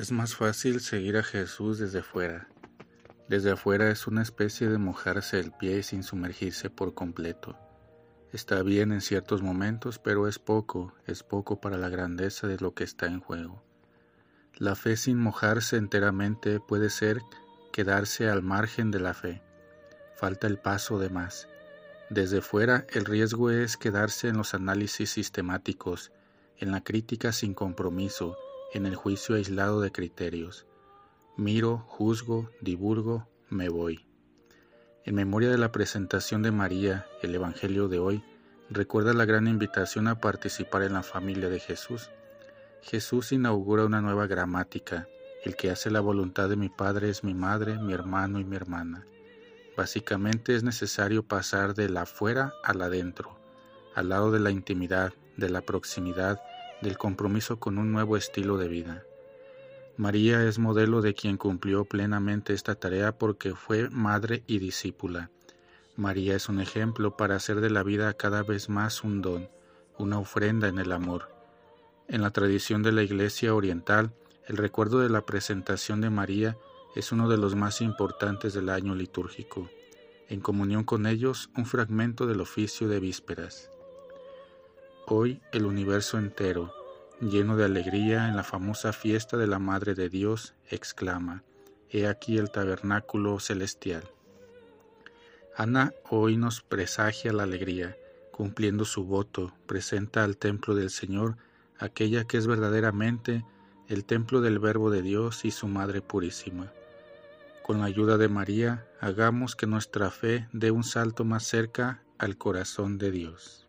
Es más fácil seguir a Jesús desde fuera. Desde afuera es una especie de mojarse el pie sin sumergirse por completo. Está bien en ciertos momentos, pero es poco, es poco para la grandeza de lo que está en juego. La fe sin mojarse enteramente puede ser quedarse al margen de la fe. Falta el paso de más. Desde fuera el riesgo es quedarse en los análisis sistemáticos, en la crítica sin compromiso, en el juicio aislado de criterios. Miro, juzgo, divulgo, me voy. En memoria de la presentación de María, el Evangelio de hoy recuerda la gran invitación a participar en la familia de Jesús. Jesús inaugura una nueva gramática. El que hace la voluntad de mi Padre es mi madre, mi hermano y mi hermana. Básicamente es necesario pasar de la afuera al adentro, al lado de la intimidad, de la proximidad, del compromiso con un nuevo estilo de vida. María es modelo de quien cumplió plenamente esta tarea porque fue madre y discípula. María es un ejemplo para hacer de la vida cada vez más un don, una ofrenda en el amor. En la tradición de la Iglesia Oriental, el recuerdo de la presentación de María es uno de los más importantes del año litúrgico. En comunión con ellos, un fragmento del oficio de vísperas. Hoy el universo entero, lleno de alegría en la famosa fiesta de la Madre de Dios, exclama, He aquí el tabernáculo celestial. Ana hoy nos presagia la alegría, cumpliendo su voto, presenta al templo del Señor aquella que es verdaderamente el templo del Verbo de Dios y su Madre Purísima. Con la ayuda de María, hagamos que nuestra fe dé un salto más cerca al corazón de Dios.